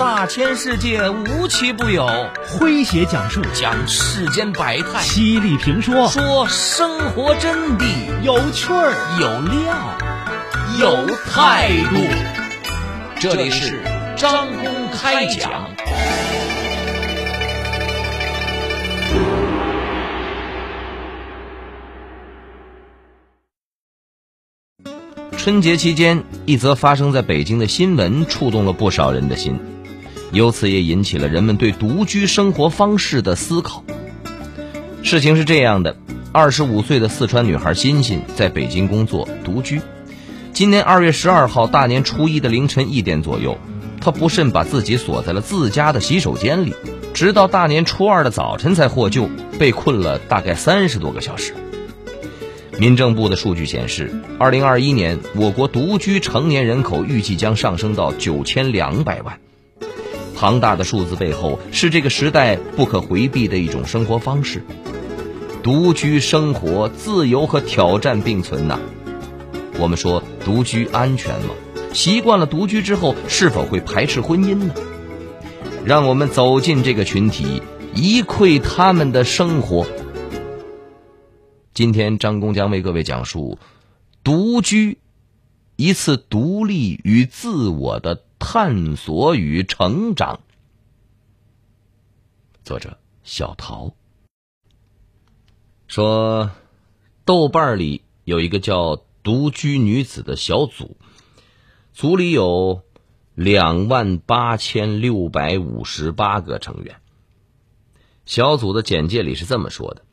大千世界无奇不有，诙谐讲述。讲世间百态，犀利评说。说生活真谛，有趣儿。有料，有态度。这里是张公开讲。春节期间，一则发生在北京的新闻触动了不少人的心，由此也引起了人们对独居生活方式的思考。事情是这样的：二十五岁的四川女孩欣欣在北京工作，独居。今年二月十二号大年初一的凌晨一点左右，她不慎把自己锁在了自家的洗手间里，直到大年初二的早晨才获救，被困了大概三十多个小时。民政部的数据显示，二零二一年我国独居成年人口预计将上升到九千两百万。庞大的数字背后，是这个时代不可回避的一种生活方式。独居生活，自由和挑战并存呐。我们说，独居安全吗？习惯了独居之后，是否会排斥婚姻呢？让我们走进这个群体，一窥他们的生活。今天，张工将为各位讲述独居一次独立与自我的探索与成长。作者小陶说，豆瓣里有一个叫“独居女子”的小组，组里有两万八千六百五十八个成员。小组的简介里是这么说的。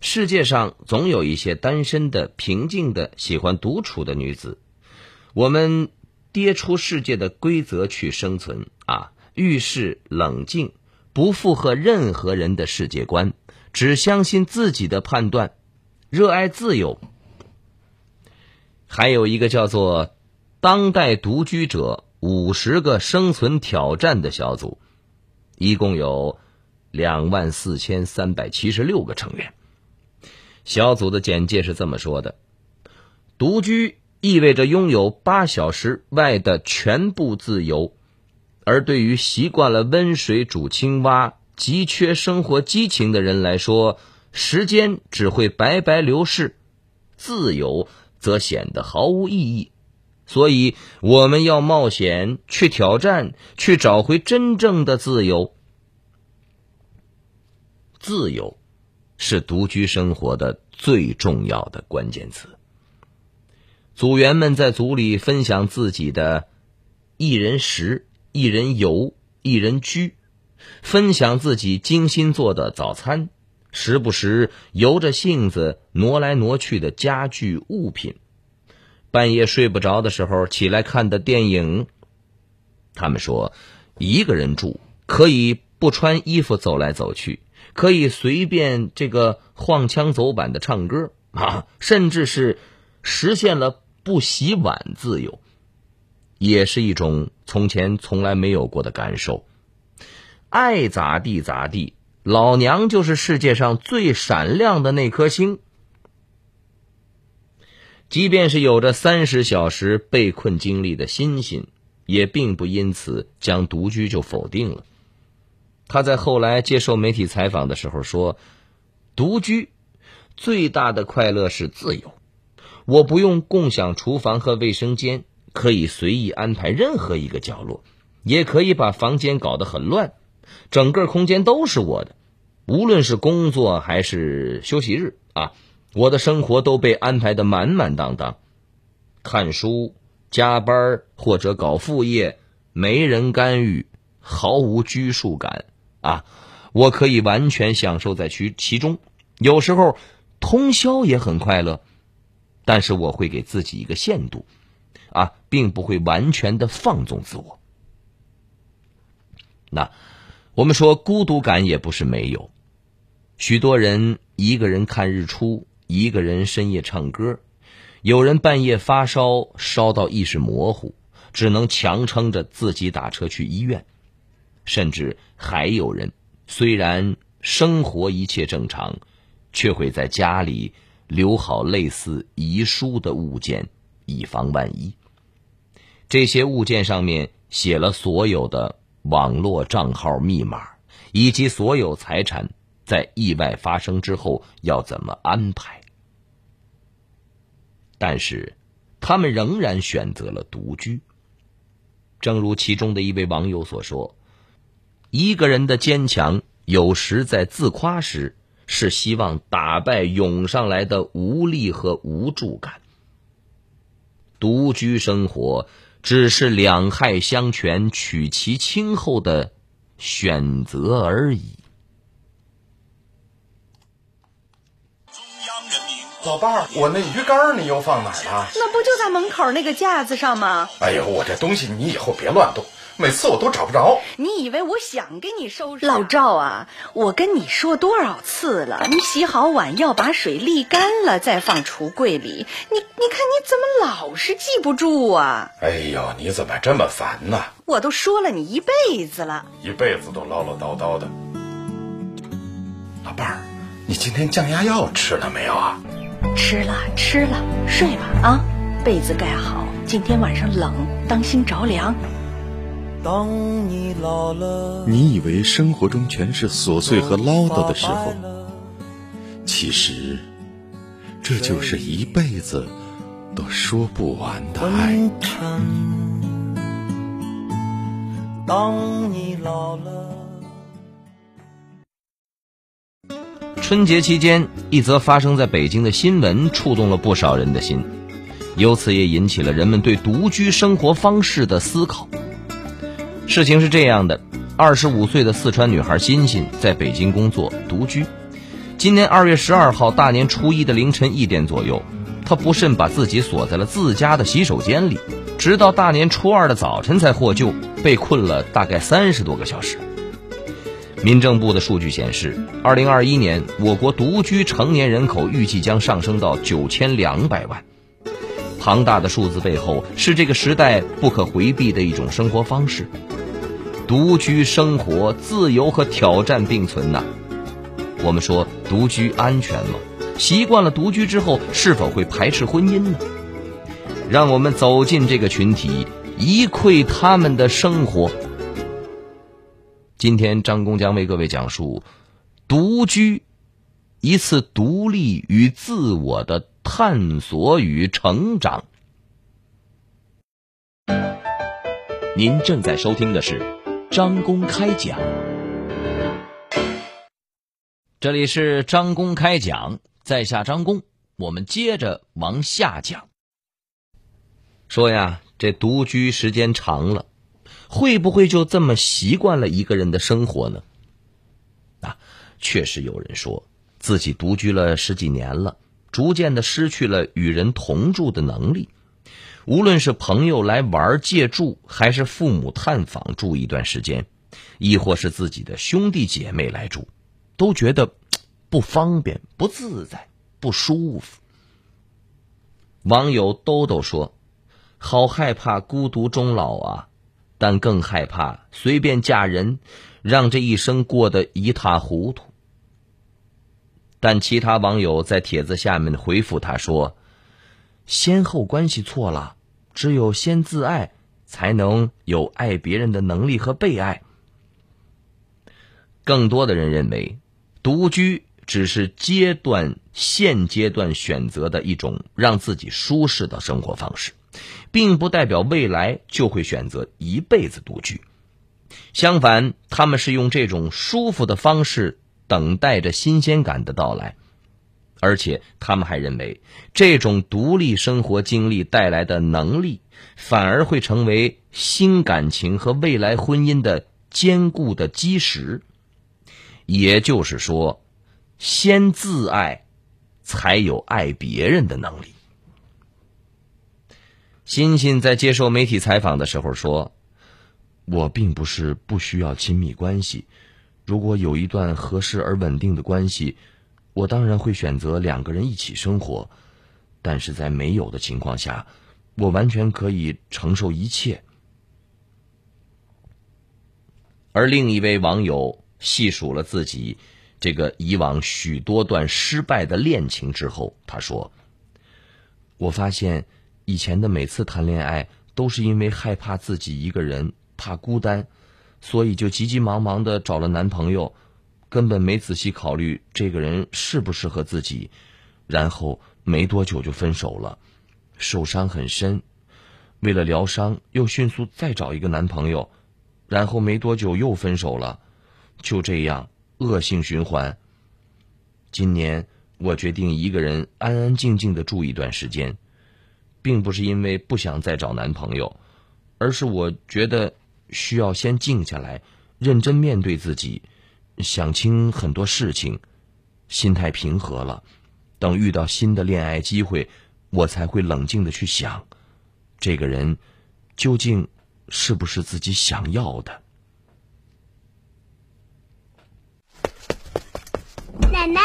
世界上总有一些单身的、平静的、喜欢独处的女子。我们跌出世界的规则去生存啊，遇事冷静，不附和任何人的世界观，只相信自己的判断，热爱自由。还有一个叫做“当代独居者五十个生存挑战”的小组，一共有两万四千三百七十六个成员。小组的简介是这么说的：独居意味着拥有八小时外的全部自由，而对于习惯了温水煮青蛙、急缺生活激情的人来说，时间只会白白流逝，自由则显得毫无意义。所以，我们要冒险去挑战，去找回真正的自由。自由。是独居生活的最重要的关键词。组员们在组里分享自己的一人食、一人游、一人居，分享自己精心做的早餐，时不时由着性子挪来挪去的家具物品，半夜睡不着的时候起来看的电影。他们说，一个人住可以不穿衣服走来走去。可以随便这个晃枪走板的唱歌啊，甚至是实现了不洗碗自由，也是一种从前从来没有过的感受。爱咋地咋地，老娘就是世界上最闪亮的那颗星。即便是有着三十小时被困经历的欣欣，也并不因此将独居就否定了。他在后来接受媒体采访的时候说：“独居最大的快乐是自由，我不用共享厨房和卫生间，可以随意安排任何一个角落，也可以把房间搞得很乱，整个空间都是我的。无论是工作还是休息日啊，我的生活都被安排的满满当当。看书、加班或者搞副业，没人干预，毫无拘束感。”啊，我可以完全享受在其其中，有时候通宵也很快乐，但是我会给自己一个限度，啊，并不会完全的放纵自我。那我们说孤独感也不是没有，许多人一个人看日出，一个人深夜唱歌，有人半夜发烧烧到意识模糊，只能强撑着自己打车去医院。甚至还有人，虽然生活一切正常，却会在家里留好类似遗书的物件，以防万一。这些物件上面写了所有的网络账号密码以及所有财产在意外发生之后要怎么安排。但是，他们仍然选择了独居。正如其中的一位网友所说：“一个人的坚强，有时在自夸时，是希望打败涌上来的无力和无助感。独居生活只是两害相权取其轻后的选择而已。”老伴儿，我那鱼竿你又放哪儿了？那不就在门口那个架子上吗？哎呦，我这东西你以后别乱动，每次我都找不着。你以为我想给你收拾？老赵啊，我跟你说多少次了，你洗好碗要把水沥干了再放橱柜里。你你看你怎么老是记不住啊？哎呦，你怎么这么烦呢？我都说了你一辈子了，一辈子都唠唠叨叨的。老伴儿，你今天降压药吃了没有啊？吃了吃了，睡吧啊，被子盖好，今天晚上冷，当心着凉。当你老了，你以为生活中全是琐碎和唠叨的时候，其实这就是一辈子都说不完的爱。当你老了。春节期间，一则发生在北京的新闻触动了不少人的心，由此也引起了人们对独居生活方式的思考。事情是这样的：二十五岁的四川女孩欣欣在北京工作，独居。今年二月十二号大年初一的凌晨一点左右，她不慎把自己锁在了自家的洗手间里，直到大年初二的早晨才获救，被困了大概三十多个小时。民政部的数据显示，二零二一年我国独居成年人口预计将上升到九千两百万。庞大的数字背后，是这个时代不可回避的一种生活方式。独居生活，自由和挑战并存呐。我们说独居安全吗？习惯了独居之后，是否会排斥婚姻呢？让我们走进这个群体，一窥他们的生活。今天，张工将为各位讲述独居一次独立与自我的探索与成长。您正在收听的是张公开讲，这里是张公开讲，在下张工，我们接着往下讲。说呀，这独居时间长了。会不会就这么习惯了一个人的生活呢？啊，确实有人说自己独居了十几年了，逐渐的失去了与人同住的能力。无论是朋友来玩借住，还是父母探访住一段时间，亦或是自己的兄弟姐妹来住，都觉得不方便、不自在、不舒服。网友兜兜说：“好害怕孤独终老啊！”但更害怕随便嫁人，让这一生过得一塌糊涂。但其他网友在帖子下面回复他说：“先后关系错了，只有先自爱，才能有爱别人的能力和被爱。”更多的人认为，独居只是阶段现阶段选择的一种让自己舒适的生活方式。并不代表未来就会选择一辈子独居，相反，他们是用这种舒服的方式等待着新鲜感的到来，而且他们还认为，这种独立生活经历带来的能力，反而会成为新感情和未来婚姻的坚固的基石。也就是说，先自爱，才有爱别人的能力。欣欣在接受媒体采访的时候说：“我并不是不需要亲密关系，如果有一段合适而稳定的关系，我当然会选择两个人一起生活。但是在没有的情况下，我完全可以承受一切。”而另一位网友细数了自己这个以往许多段失败的恋情之后，他说：“我发现。”以前的每次谈恋爱，都是因为害怕自己一个人，怕孤单，所以就急急忙忙的找了男朋友，根本没仔细考虑这个人适不适合自己，然后没多久就分手了，受伤很深。为了疗伤，又迅速再找一个男朋友，然后没多久又分手了，就这样恶性循环。今年我决定一个人安安静静的住一段时间，并不是因为不想再找男朋友，而是我觉得需要先静下来，认真面对自己，想清很多事情，心态平和了，等遇到新的恋爱机会，我才会冷静的去想。这个人究竟是不是自己想要的？奶奶，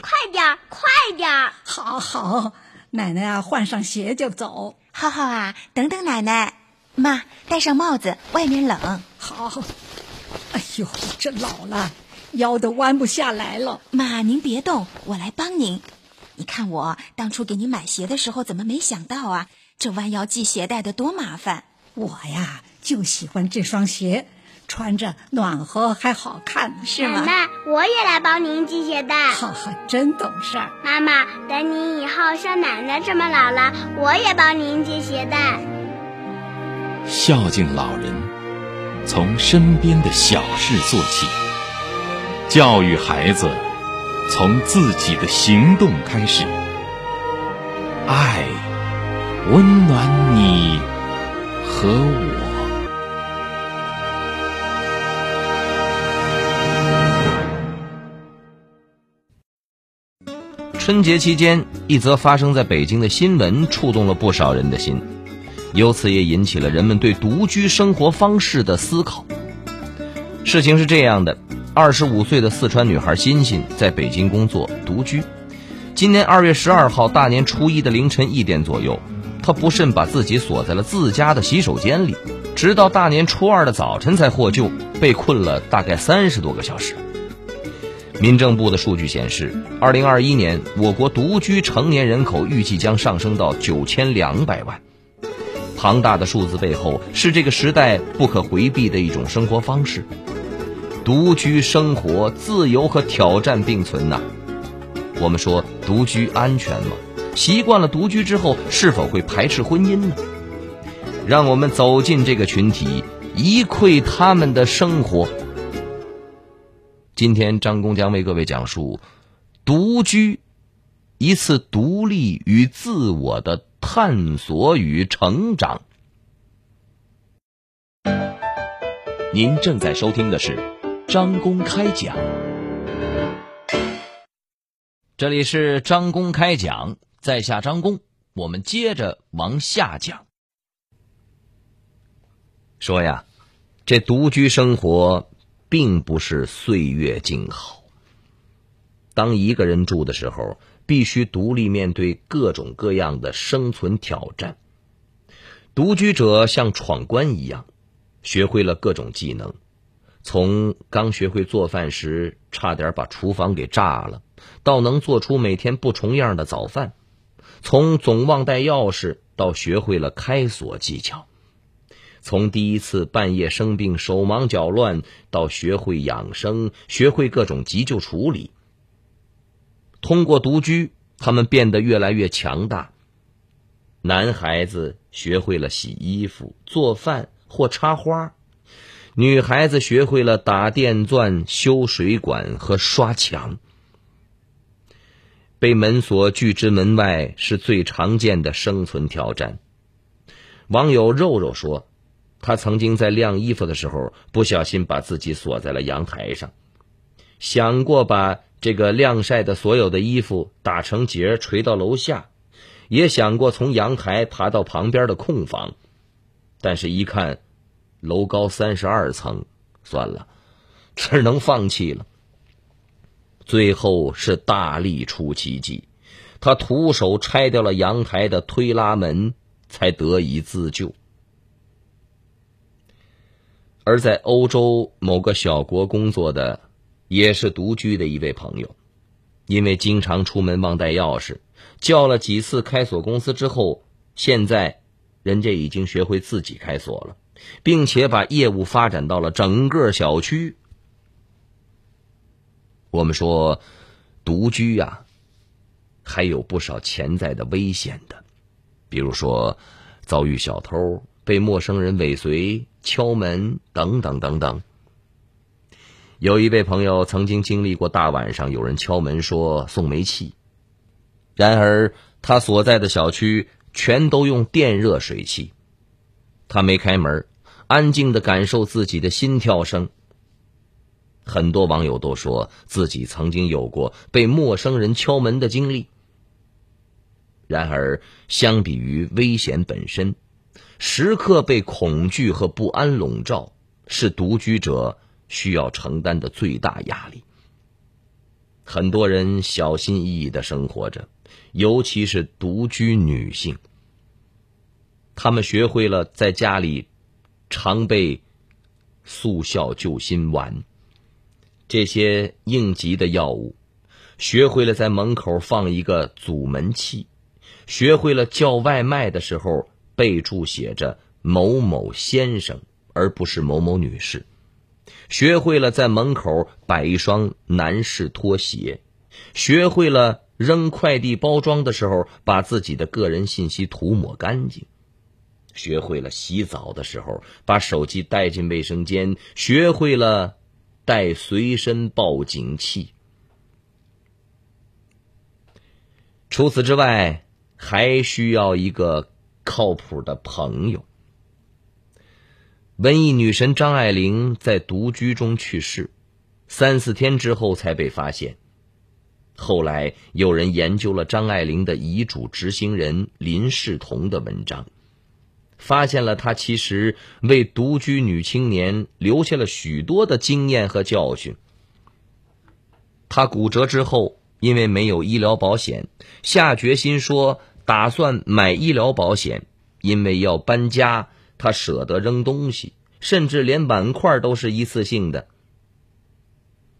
快点儿，快点儿！好好，奶奶啊，换上鞋就走。浩浩啊，等等奶奶。妈，戴上帽子，外面冷。好。哎呦，这老了，腰都弯不下来了。妈，您别动，我来帮您。你看我当初给你买鞋的时候，怎么没想到啊？这弯腰系鞋带的多麻烦！我呀就喜欢这双鞋，穿着暖和还好看，是吗？奶奶，我也来帮您系鞋带。哈哈，真懂事儿。妈妈，等你以后像奶奶这么老了，我也帮您系鞋带。孝敬老人，从身边的小事做起；教育孩子，从自己的行动开始。爱。温暖你和我。春节期间，一则发生在北京的新闻触动了不少人的心，由此也引起了人们对独居生活方式的思考。事情是这样的：二十五岁的四川女孩欣欣在北京工作，独居。今年二月十二号大年初一的凌晨一点左右。她不慎把自己锁在了自家的洗手间里，直到大年初二的早晨才获救，被困了大概三十多个小时。民政部的数据显示，二零二一年我国独居成年人口预计将上升到九千两百万。庞大的数字背后，是这个时代不可回避的一种生活方式。独居生活，自由和挑战并存呐。我们说，独居安全吗？习惯了独居之后，是否会排斥婚姻呢？让我们走进这个群体，一窥他们的生活。今天，张工将为各位讲述独居一次独立与自我的探索与成长。您正在收听的是张公开讲，这里是张公开讲。在下张公，我们接着往下讲。说呀，这独居生活并不是岁月静好。当一个人住的时候，必须独立面对各种各样的生存挑战。独居者像闯关一样，学会了各种技能，从刚学会做饭时差点把厨房给炸了，到能做出每天不重样的早饭。从总忘带钥匙到学会了开锁技巧，从第一次半夜生病手忙脚乱到学会养生，学会各种急救处理。通过独居，他们变得越来越强大。男孩子学会了洗衣服、做饭或插花，女孩子学会了打电钻、修水管和刷墙。被门锁拒之门外是最常见的生存挑战。网友肉肉说，他曾经在晾衣服的时候不小心把自己锁在了阳台上，想过把这个晾晒的所有的衣服打成结垂到楼下，也想过从阳台爬到旁边的空房，但是一看楼高三十二层，算了，只能放弃了。最后是大力出奇迹，他徒手拆掉了阳台的推拉门，才得以自救。而在欧洲某个小国工作的，也是独居的一位朋友，因为经常出门忘带钥匙，叫了几次开锁公司之后，现在人家已经学会自己开锁了，并且把业务发展到了整个小区。我们说，独居呀，还有不少潜在的危险的，比如说遭遇小偷、被陌生人尾随、敲门等等等等。有一位朋友曾经经历过大晚上有人敲门说送煤气，然而他所在的小区全都用电热水器，他没开门，安静的感受自己的心跳声。很多网友都说自己曾经有过被陌生人敲门的经历。然而，相比于危险本身，时刻被恐惧和不安笼罩，是独居者。需要承担的最大压力。很多人小心翼翼的生活着，尤其是独居女性。她们学会了在家里常备速效救心丸这些应急的药物，学会了在门口放一个阻门器，学会了叫外卖的时候备注写着“某某先生”而不是“某某女士”。学会了在门口摆一双男士拖鞋，学会了扔快递包装的时候把自己的个人信息涂抹干净，学会了洗澡的时候把手机带进卫生间，学会了带随身报警器。除此之外，还需要一个靠谱的朋友。文艺女神张爱玲在独居中去世，三四天之后才被发现。后来有人研究了张爱玲的遗嘱执行人林世同的文章，发现了他其实为独居女青年留下了许多的经验和教训。他骨折之后，因为没有医疗保险，下决心说打算买医疗保险，因为要搬家。他舍得扔东西，甚至连碗筷都是一次性的。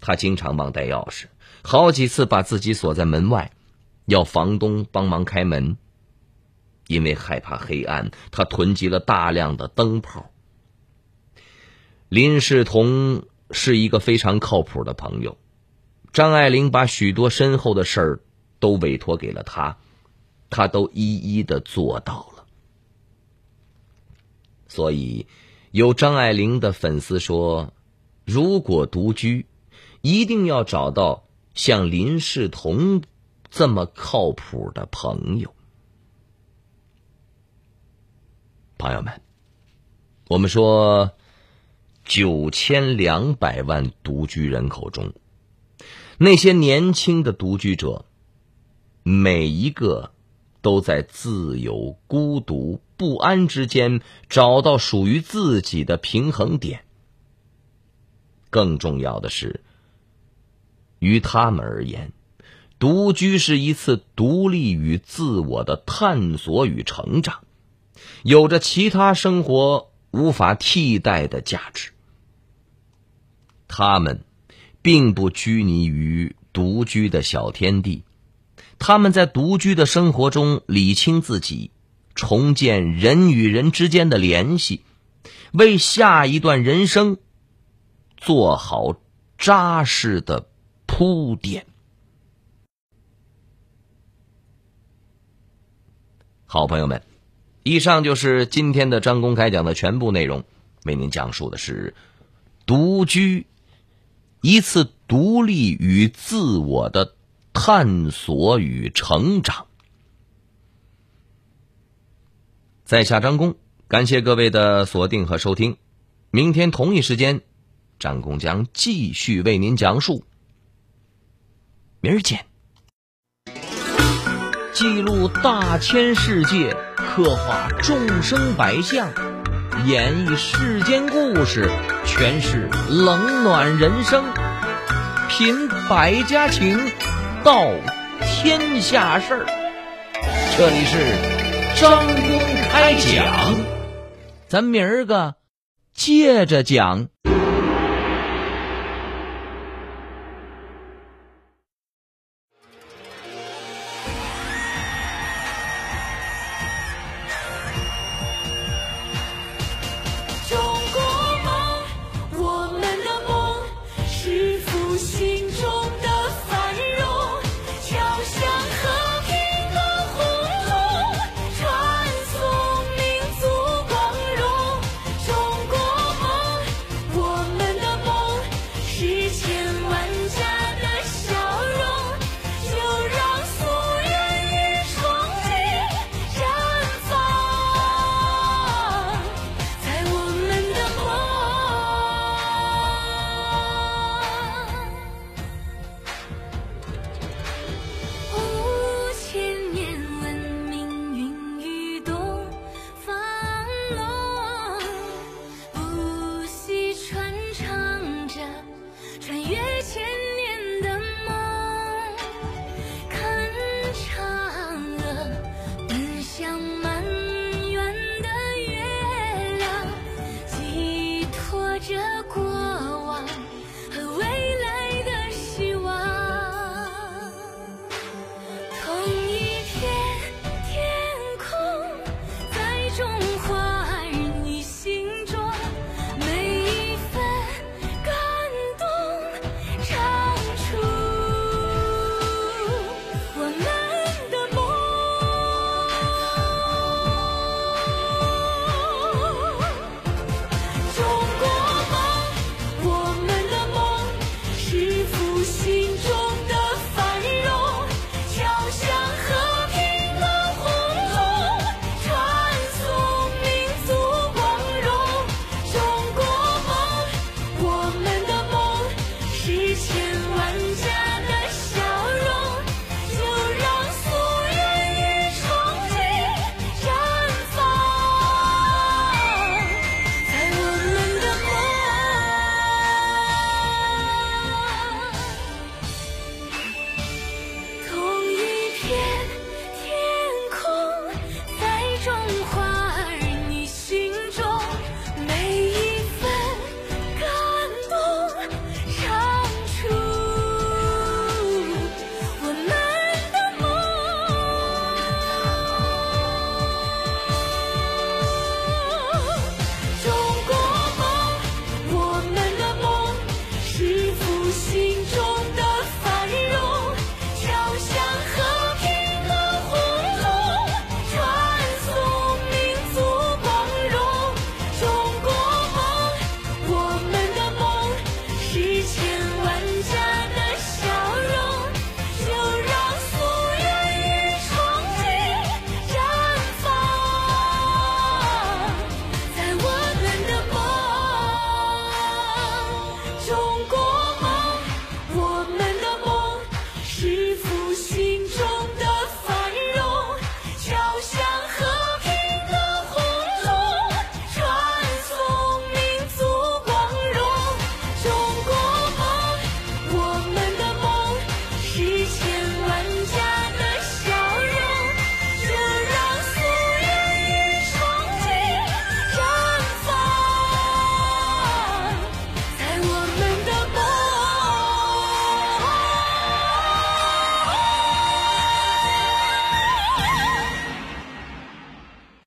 他经常忘带钥匙，好几次把自己锁在门外，要房东帮忙开门。因为害怕黑暗，他囤积了大量的灯泡。林世同是一个非常靠谱的朋友，张爱玲把许多身后的事儿都委托给了他，他都一一的做到了。所以，有张爱玲的粉丝说：“如果独居，一定要找到像林世同这么靠谱的朋友。”朋友们，我们说，九千两百万独居人口中，那些年轻的独居者，每一个。都在自由、孤独、不安之间找到属于自己的平衡点。更重要的是，于他们而言，独居是一次独立与自我的探索与成长，有着其他生活无法替代的价值。他们并不拘泥于独居的小天地。他们在独居的生活中理清自己，重建人与人之间的联系，为下一段人生做好扎实的铺垫。好朋友们，以上就是今天的张公开讲的全部内容，为您讲述的是独居一次独立与自我的。探索与成长，在下张工，感谢各位的锁定和收听。明天同一时间，张工将继续为您讲述。明儿见。记录大千世界，刻画众生百相，演绎世间故事，诠释冷暖人生，品百家情。道天下事儿，这里是张公开讲，咱明儿个接着讲。